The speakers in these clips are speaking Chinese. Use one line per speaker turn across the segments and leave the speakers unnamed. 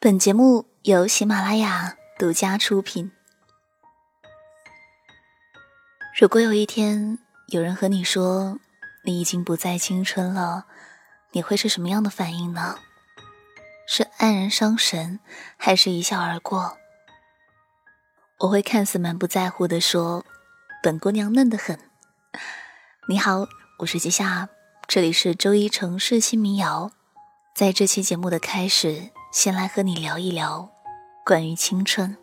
本节目由喜马拉雅独家出品。如果有一天有人和你说你已经不再青春了，你会是什么样的反应呢？是黯然伤神，还是一笑而过？我会看似满不在乎的说：“本姑娘嫩得很。”你好，我是吉夏，这里是周一城市新民谣。在这期节目的开始，先来和你聊一聊关于青春。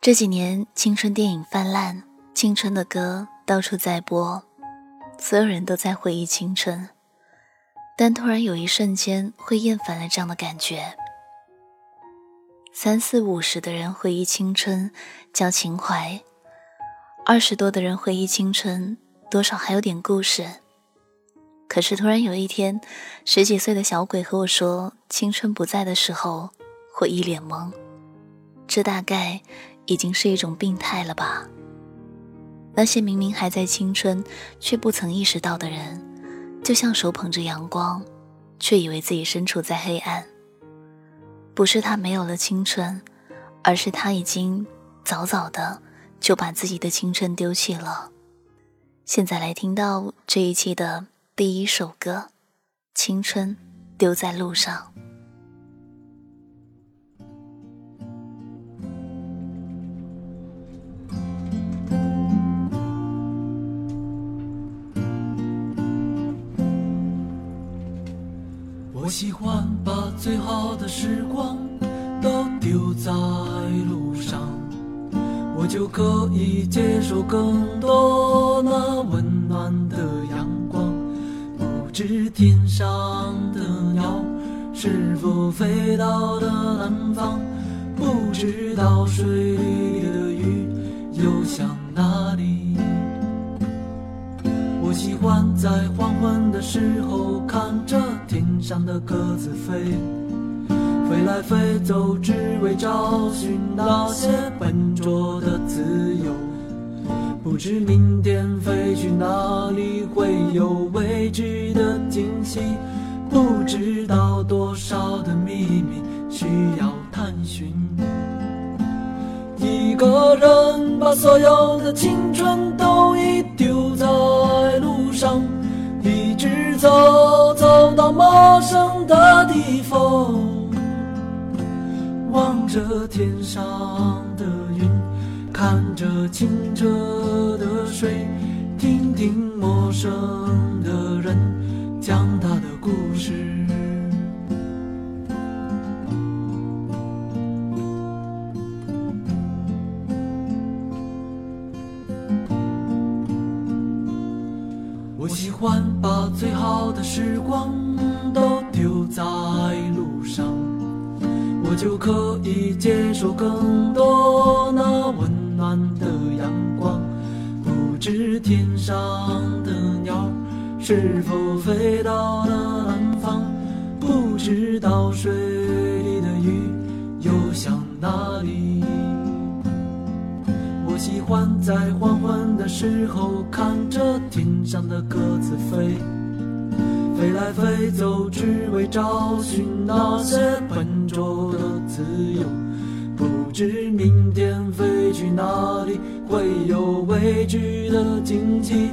这几年青春电影泛滥，青春的歌到处在播，所有人都在回忆青春。但突然有一瞬间会厌烦了这样的感觉。三四五十的人回忆青春叫情怀，二十多的人回忆青春多少还有点故事。可是突然有一天，十几岁的小鬼和我说青春不在的时候，我一脸懵。这大概已经是一种病态了吧？那些明明还在青春却不曾意识到的人。就像手捧着阳光，却以为自己身处在黑暗。不是他没有了青春，而是他已经早早的就把自己的青春丢弃了。现在来听到这一期的第一首歌，《青春丢在路上》。
我喜欢把最好的时光都丢在路上，我就可以接受更多那温暖。是天上的鸟是否飞到了南方，不知道水里的鱼游向哪里。我喜欢在黄昏的时候看着天上的鸽子飞，飞来飞走，只为找寻那些笨拙的自由。不知明天飞去哪里，会有未知的惊喜。不知道多少的秘密需要探寻。一个人把所有的青春都已丢在路上，一直走走到陌生的地方，望着天上的云，看着清澈的水，听听陌生的人讲他的故事。我喜欢把最好的时光都丢在路上，我就可以接受更多那温暖暖的阳光。不知天上的鸟是否飞到了南方，不知道水里的鱼游向哪里。我喜欢在黄昏的时候看着天上的鸽子飞，飞来飞走，只为找寻那些笨拙的自由。不知明天飞去哪里，会有未知的惊喜。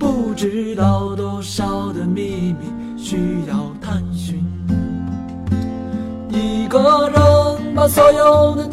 不知道多少的秘密需要探寻。一个人把所有的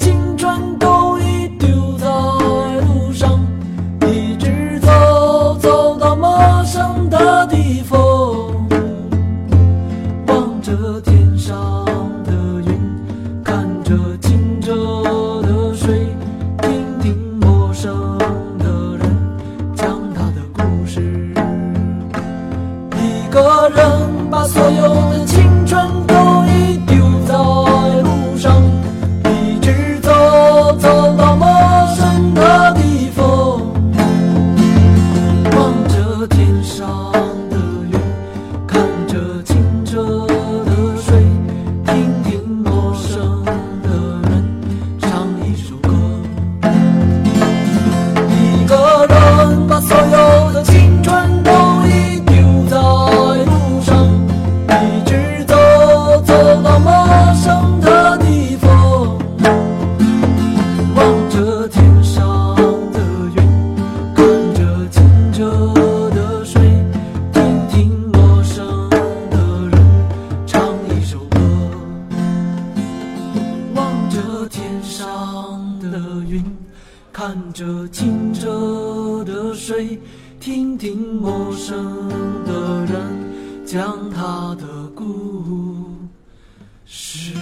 看着清澈的水，听听陌生的人讲他的故事。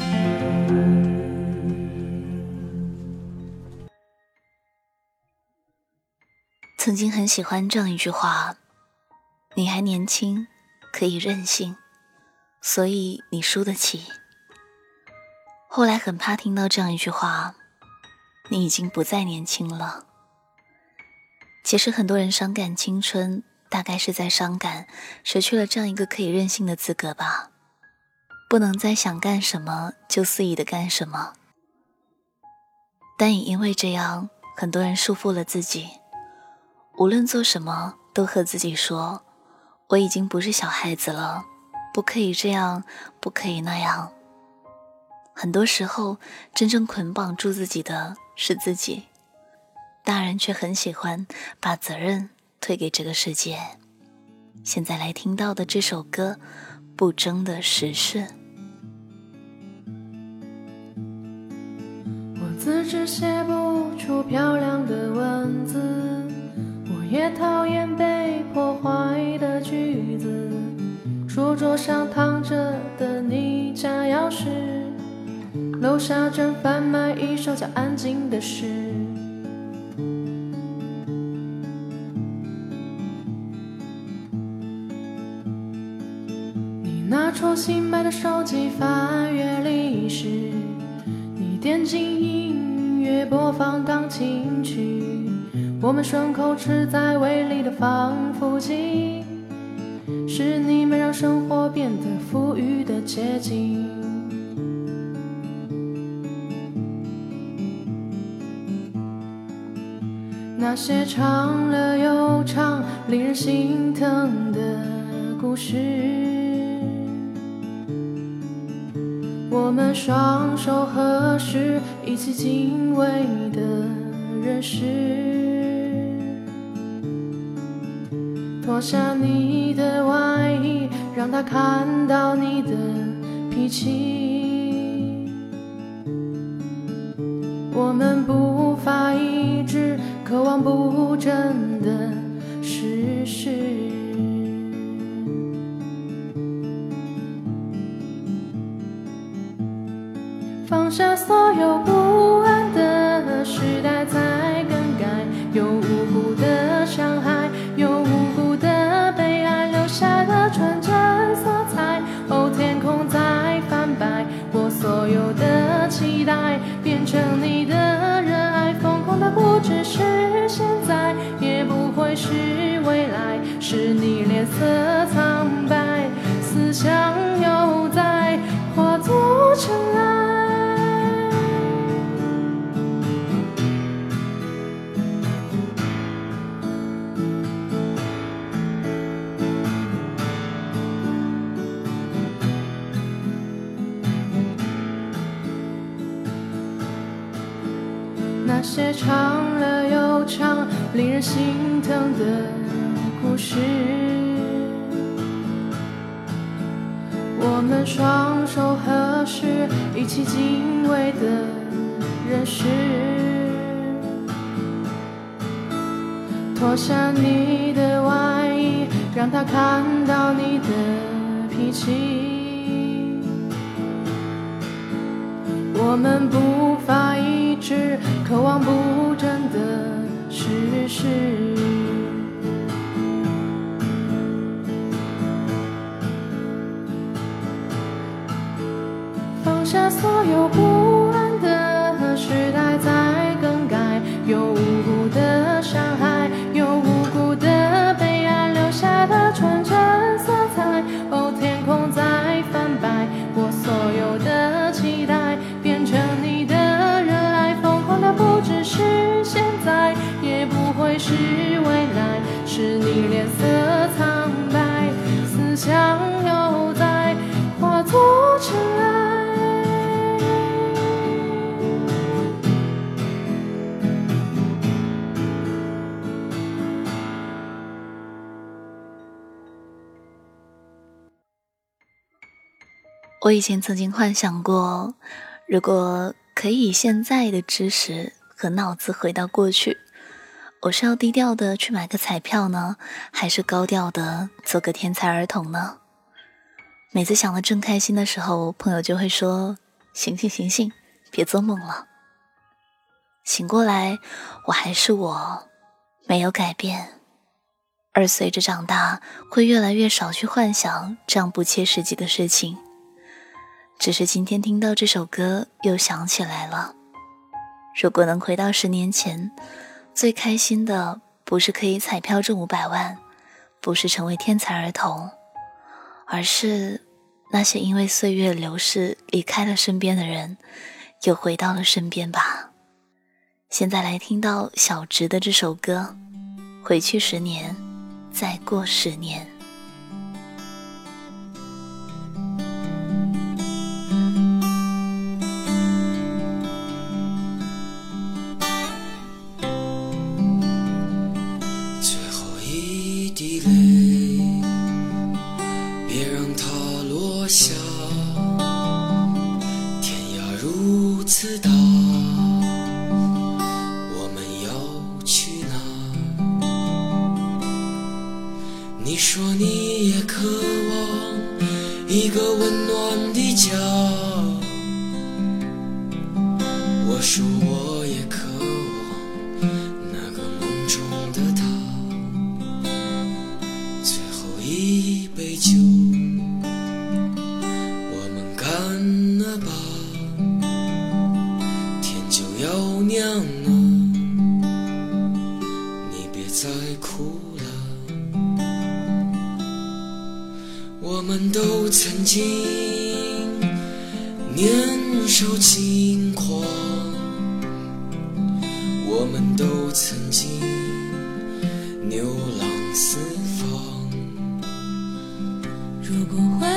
曾经很喜欢这样一句话：“你还年轻，可以任性，所以你输得起。”后来很怕听到这样一句话：“你已经不再年轻了。”其实很多人伤感青春，大概是在伤感失去了这样一个可以任性的资格吧，不能再想干什么就肆意的干什么。但也因为这样，很多人束缚了自己。无论做什么，都和自己说：“我已经不是小孩子了，不可以这样，不可以那样。”很多时候，真正捆绑住自己的是自己，大人却很喜欢把责任推给这个世界。现在来听到的这首歌，《不争的时事》。
我自知写不出漂亮的文字。我也讨厌被破坏的句子，书桌上躺着的你家钥匙，楼下正贩卖一首叫安静的诗。你拿出新买的手机翻阅历史，你点进音乐播放钢琴曲。我们顺口吃在胃里的防腐剂，是你们让生活变得富裕的捷径。那些长了又长、令人心疼的故事，我们双手合十，一起敬畏的人世。脱下你的外衣，让他看到你的脾气。我们不不争的事实，放下所有不色苍白，思想又在化作尘埃。那些长了又长、令人心疼的故事，我们双手合十，一起敬畏的人世。脱下你的外衣，让他看到你的脾气。我们不发一致。渴望不争的事实，下所有
以前曾经幻想过，如果。可以以现在的知识
和脑子回到过去。我是要低调的去买个彩票呢，还是高调的做个天才儿童呢？每次想的正开心的时候，朋友就会说：“醒醒醒醒，别做梦了。”醒过来，我还是我，没有改变。而随着长大，会越来越少去幻想这样不切实际的事情。只是今天听到这首歌，又想起来了。如果能回到十年前，最开心的不是可以彩票中五百万，不是成为天才儿童，而是那些因为岁月流逝离开了身边的人，又回到了身边吧。现在来听到小直的这首歌，《回去十年，再过十年》。我们都曾经年少轻狂我们都曾经流浪四方
如果回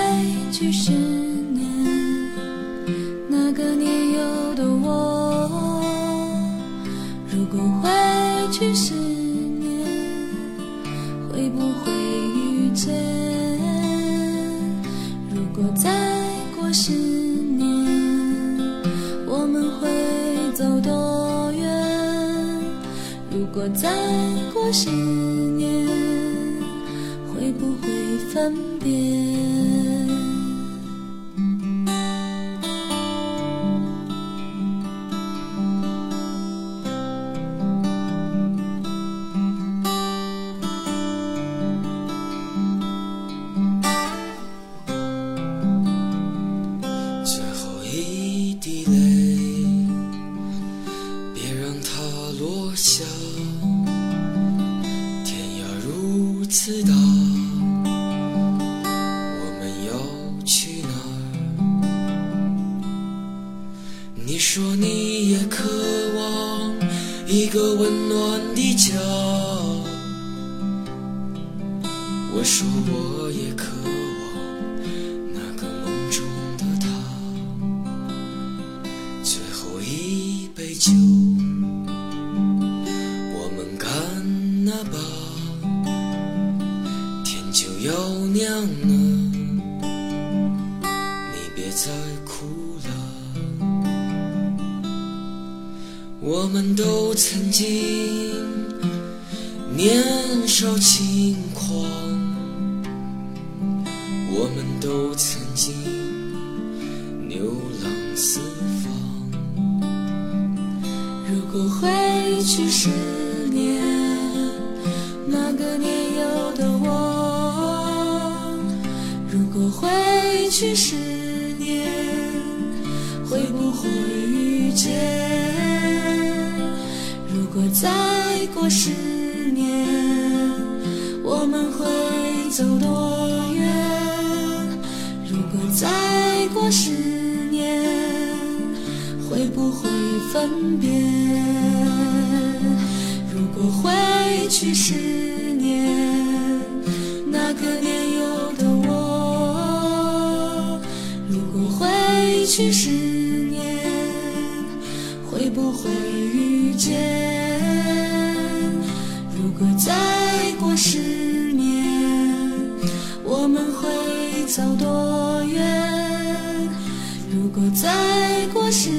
去时心。
在哭了我们都曾经年少轻狂我们都曾经流浪四方。
如果回去十年那个年幼的我如果回去十间如果再过十年我们会走多远？如果再过十年会不会分别？如果回去十年那个年幼的我。如果回去十不会遇见？如果再过十年，我们会走多远？如果再过十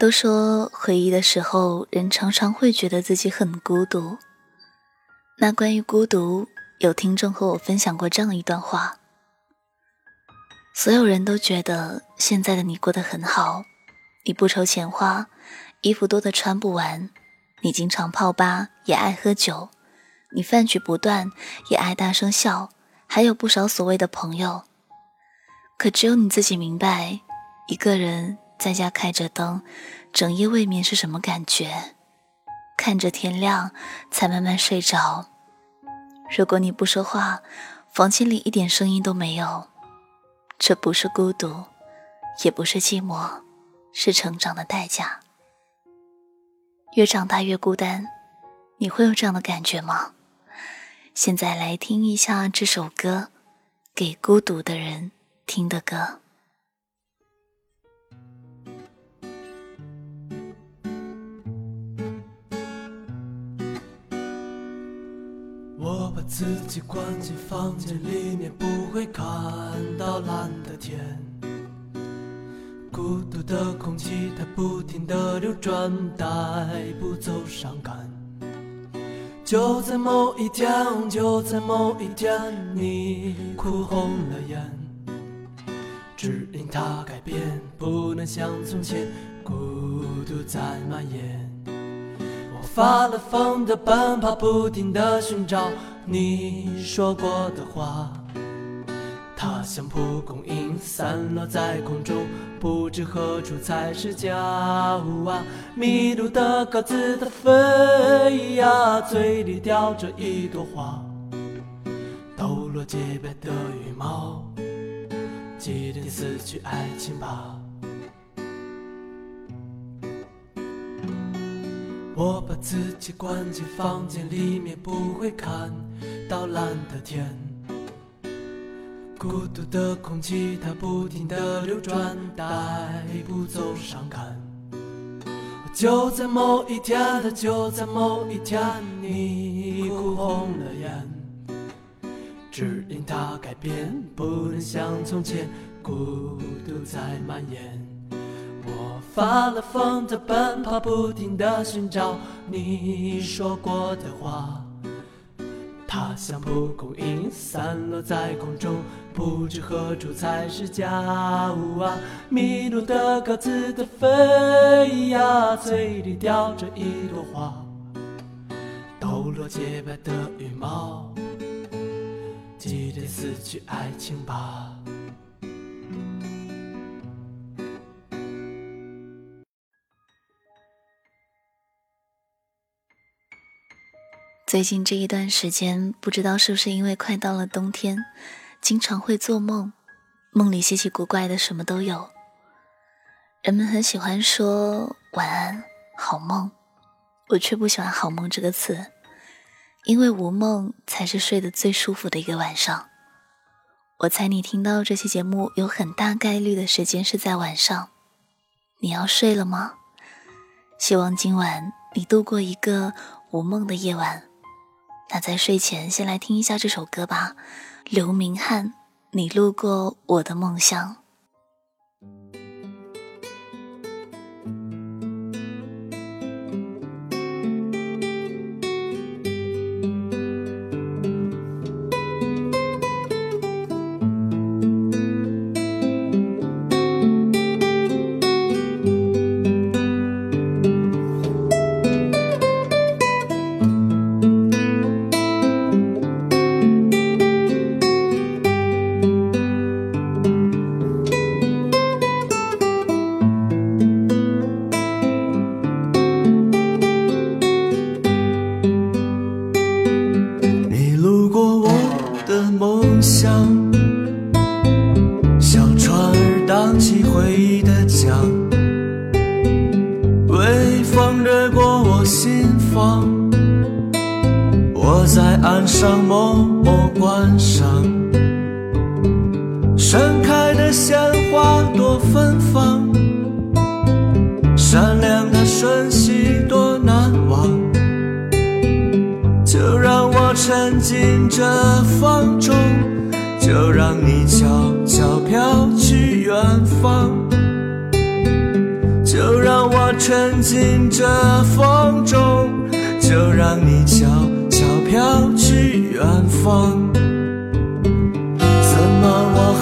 都说回忆的时候，人常常会觉得自己很孤独。那关于孤独，有听众和我分享过这样一段话：所有人都觉得现在的你过得很好，你不愁钱花，衣服多的穿不完，你经常泡吧，也爱喝酒，你饭局不断，也爱大声笑，还有不少所谓的朋友。可只有你自己明白，一个人。在家开着灯，整夜未眠是什么感觉？看着天亮才慢慢睡着。如果你不说话，房间里一点声音都没有，这不是孤独，也不是寂寞，是成长的代价。越长大越孤单，你会有这样的感觉吗？现在来听一下这首歌，给孤独的人听的歌。
自己关进房间里面，不会看到蓝的天。孤独的空气它不停地流转，带不走伤感。就在某一天，就在某一天，你哭红了眼，只因它改变，不能像从前，孤独在蔓延。发了疯的奔跑，不停地寻找你说过的话。它像蒲公英散落在空中，不知何处才是家。迷路的鸽子它飞呀，嘴里叼着一朵花。抖落洁白的羽毛，记得死去爱情吧。我把自己关进房间里面，不会看到蓝的天。孤独的空气它不停地流转，带不走伤感。就在某一天，它就在某一天，你哭红了眼。只因它改变，不能像从前，孤独在蔓延。发了疯的奔跑，不停地寻找你说过的话。它像蒲公英散落在空中，不知何处才是家。迷路的鸽子的飞呀，嘴里叼着一朵花。抖落洁白的羽毛，记得死去爱情吧。
最近这一段时间，不知道是不是因为快到了冬天，经常会做梦，梦里稀奇古怪的什么都有。人们很喜欢说晚安、好梦，我却不喜欢“好梦”这个词，因为无梦才是睡得最舒服的一个晚上。我猜你听到这期节目有很大概率的时间是在晚上，你要睡了吗？希望今晚你度过一个无梦的夜晚。那在睡前先来听一下这首歌吧，刘明翰，你路过我的梦乡。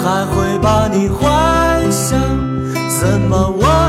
还会把你幻想？怎么忘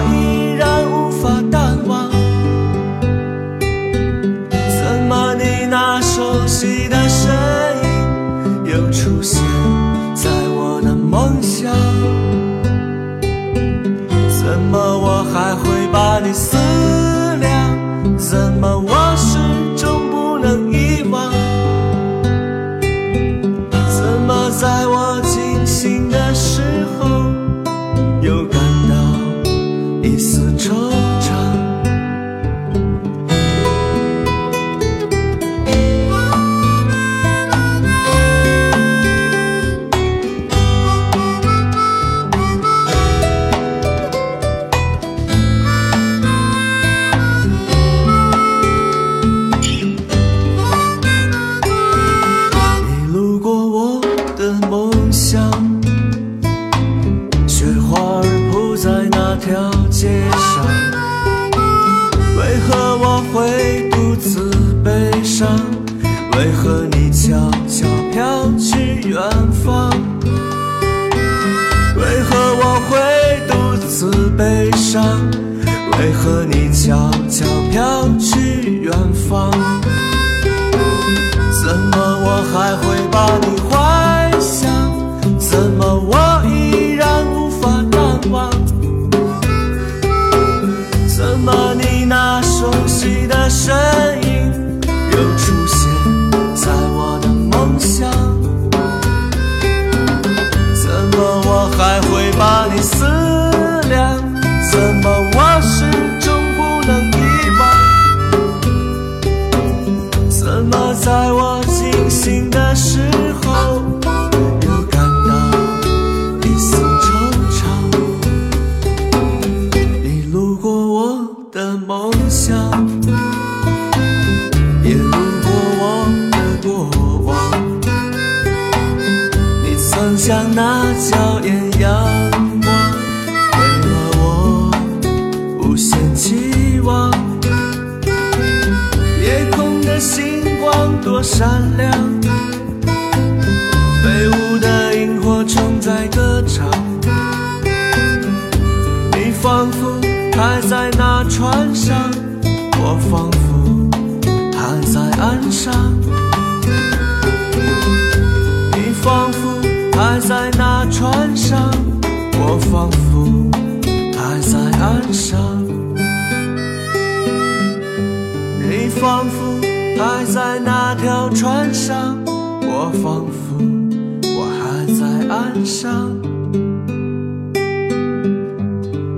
岸上，我仿佛还在岸上。你仿佛还在那船上，我仿佛还在岸上。你仿佛还在那条船上，我仿佛我还在岸上。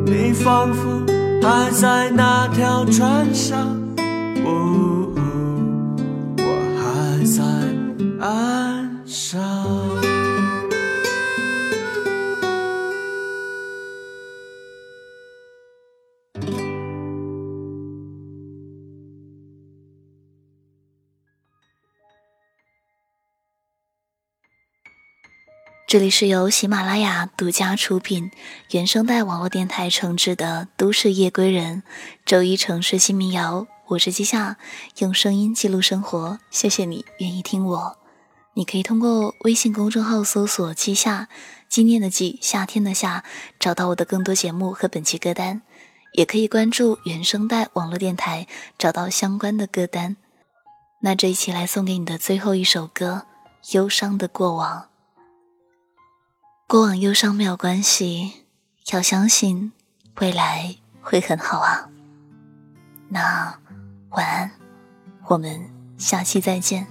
你仿佛还在那条船上，
这里是由喜马拉雅独家出品、原声带网络电台承制的《都市夜归人》周一城市新民谣。我是季夏，用声音记录生活。谢谢你愿意听我。你可以通过微信公众号搜索“季夏”，纪念的季，夏天的夏，找到我的更多节目和本期歌单。也可以关注原声带网络电台，找到相关的歌单。那这一期来送给你的最后一首歌《忧伤的过往》。过往忧伤没有关系，要相信未来会很好啊。那晚安，我们下期再见。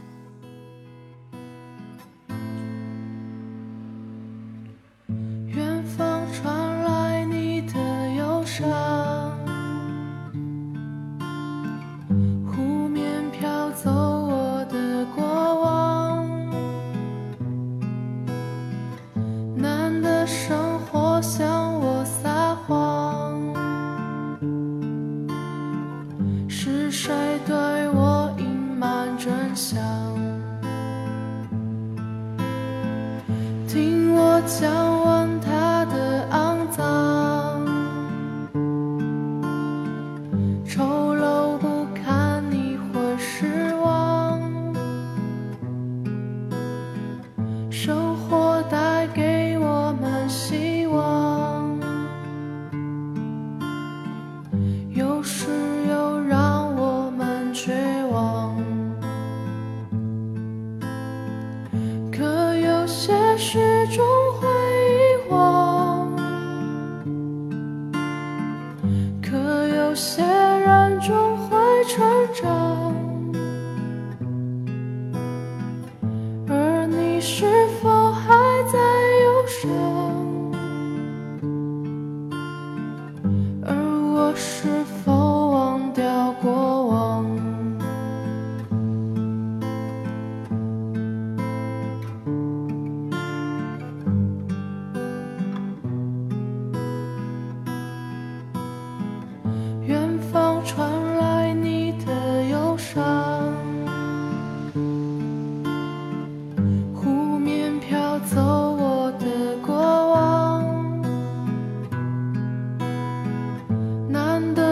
这是种幻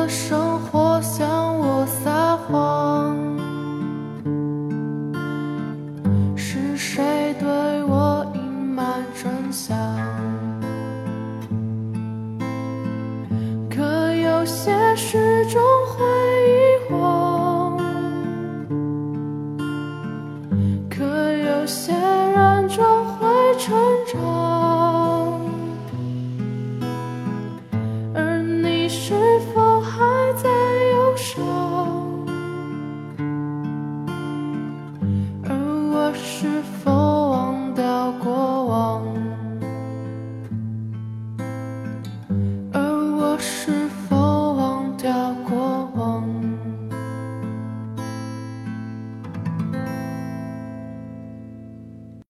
难